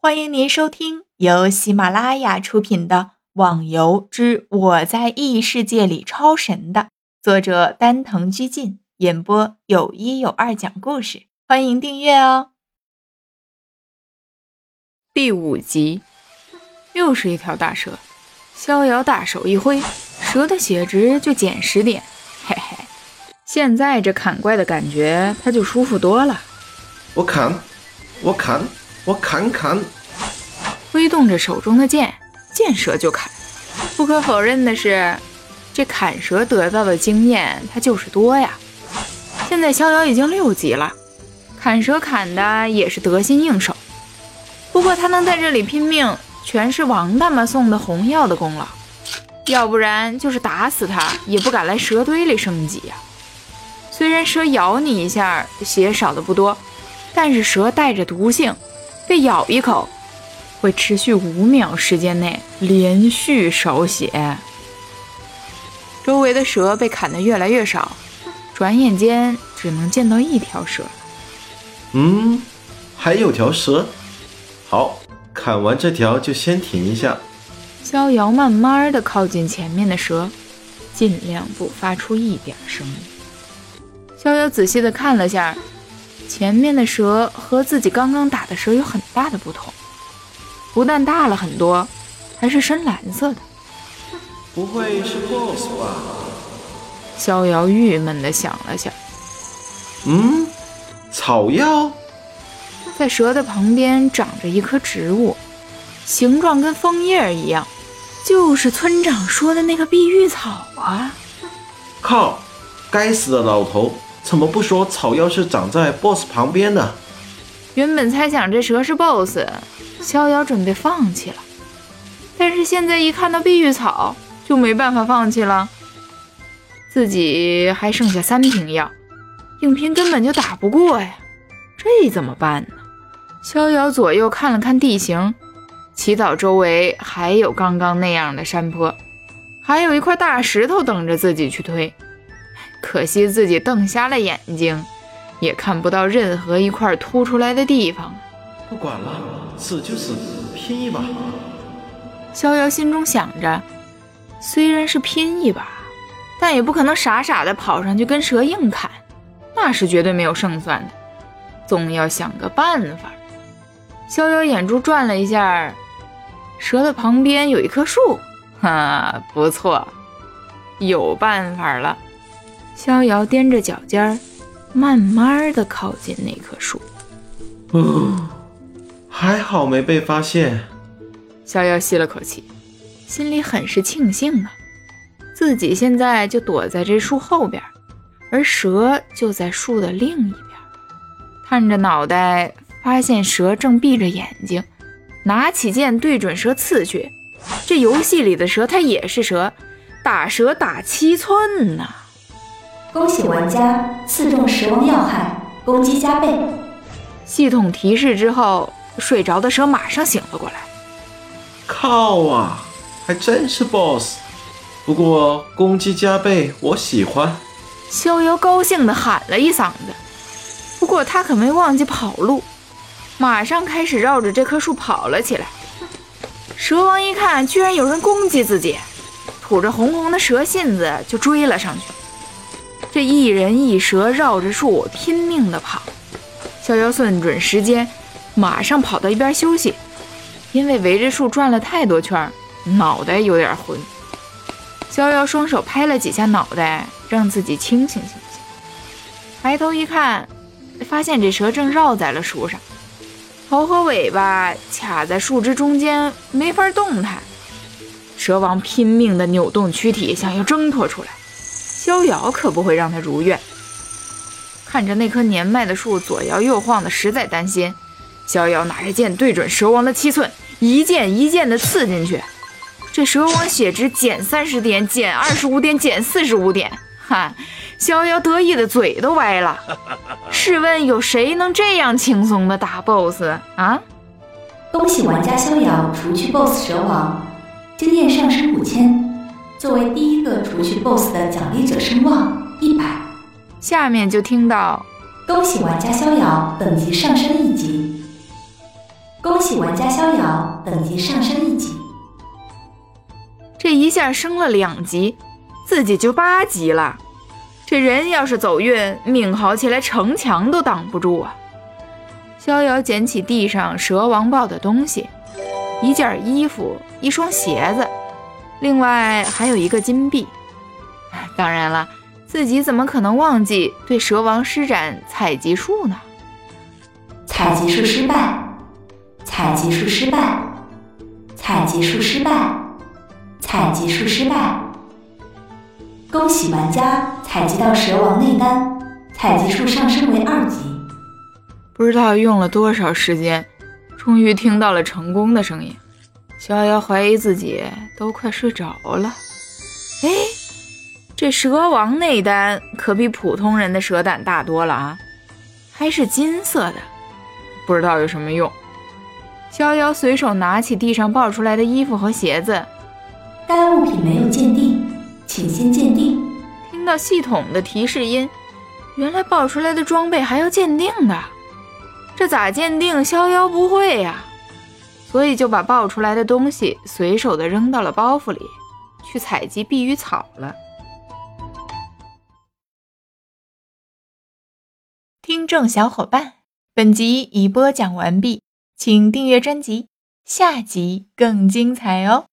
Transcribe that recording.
欢迎您收听由喜马拉雅出品的《网游之我在异世界里超神》的作者丹藤居进演播，有一有二讲故事。欢迎订阅哦。第五集，又是一条大蛇。逍遥大手一挥，蛇的血值就减十点。嘿嘿，现在这砍怪的感觉，他就舒服多了。我砍，我砍。我砍砍，挥动着手中的剑，见蛇就砍。不可否认的是，这砍蛇得到的经验他就是多呀。现在逍遥已经六级了，砍蛇砍的也是得心应手。不过他能在这里拼命，全是王大妈送的红药的功劳，要不然就是打死他也不敢来蛇堆里升级呀。虽然蛇咬你一下血少的不多，但是蛇带着毒性。被咬一口，会持续五秒时间内连续少血。周围的蛇被砍得越来越少，转眼间只能见到一条蛇。嗯，还有条蛇。好，砍完这条就先停一下。逍遥慢慢的靠近前面的蛇，尽量不发出一点声音。逍遥仔细的看了下。前面的蛇和自己刚刚打的蛇有很大的不同，不但大了很多，还是深蓝色的。不会是 BOSS 吧？逍遥郁闷地想了想。嗯，草药。在蛇的旁边长着一棵植物，形状跟枫叶一样，就是村长说的那个碧玉草啊！靠，该死的老头！怎么不说草药是长在 BOSS 旁边呢？原本猜想这蛇是 BOSS，逍遥准备放弃了。但是现在一看到碧玉草，就没办法放弃了。自己还剩下三瓶药，影平根本就打不过呀，这怎么办呢？逍遥左右看了看地形，祈祷周围还有刚刚那样的山坡，还有一块大石头等着自己去推。可惜自己瞪瞎了眼睛，也看不到任何一块凸出来的地方。不管了，死就死，拼一把。逍遥心中想着，虽然是拼一把，但也不可能傻傻的跑上去跟蛇硬砍，那是绝对没有胜算的。总要想个办法。逍遥眼珠转了一下，蛇的旁边有一棵树，哈，不错，有办法了。逍遥踮着脚尖儿，慢慢的靠近那棵树。哦，还好没被发现。逍遥吸了口气，心里很是庆幸啊。自己现在就躲在这树后边，而蛇就在树的另一边。探着脑袋，发现蛇正闭着眼睛，拿起剑对准蛇刺去。这游戏里的蛇，它也是蛇，打蛇打七寸呐。恭喜玩家刺中蛇王要害，攻击加倍。系统提示之后，睡着的蛇马上醒了过来。靠啊，还真是 BOSS！不过攻击加倍，我喜欢。逍遥高兴地喊了一嗓子。不过他可没忘记跑路，马上开始绕着这棵树跑了起来。蛇王一看，居然有人攻击自己，吐着红红的蛇信子就追了上去。这一人一蛇绕着树拼命地跑，逍遥算准时间，马上跑到一边休息，因为围着树转了太多圈，脑袋有点昏。逍遥双手拍了几下脑袋，让自己清醒清醒。抬头一看，发现这蛇正绕在了树上，头和尾巴卡在树枝中间，没法动弹。蛇王拼命地扭动躯体，想要挣脱出来。逍遥可不会让他如愿。看着那棵年迈的树左摇右晃的，实在担心。逍遥拿着剑对准蛇王的七寸，一剑一剑的刺进去。这蛇王血值减三十点，减二十五点，减四十五点。哈！逍遥得意的嘴都歪了。试问有谁能这样轻松的打 BOSS 啊？恭喜玩家逍遥除去 BOSS 蛇王，经验上升五千。作为第一个除去 BOSS 的奖励者声望一百，下面就听到恭喜玩家逍遥等级上升一级。恭喜玩家逍遥等级上升一级。这一下升了两级，自己就八级了。这人要是走运，命好起来，城墙都挡不住啊！逍遥捡起地上蛇王抱的东西，一件衣服，一双鞋子，另外还有一个金币。当然了，自己怎么可能忘记对蛇王施展采集术呢？采集术失败，采集术失败，采集术失败，采集术失败。恭喜玩家采集到蛇王内丹，采集术上升为二级。不知道用了多少时间，终于听到了成功的声音。逍遥怀疑自己都快睡着了。哎，这蛇王内丹可比普通人的蛇胆大多了啊，还是金色的，不知道有什么用。逍遥随手拿起地上爆出来的衣服和鞋子，该物品没有鉴定。请先鉴定。听到系统的提示音，原来爆出来的装备还要鉴定的，这咋鉴定？逍遥不会呀，所以就把爆出来的东西随手的扔到了包袱里，去采集碧玉草了。听众小伙伴，本集已播讲完毕，请订阅专辑，下集更精彩哦。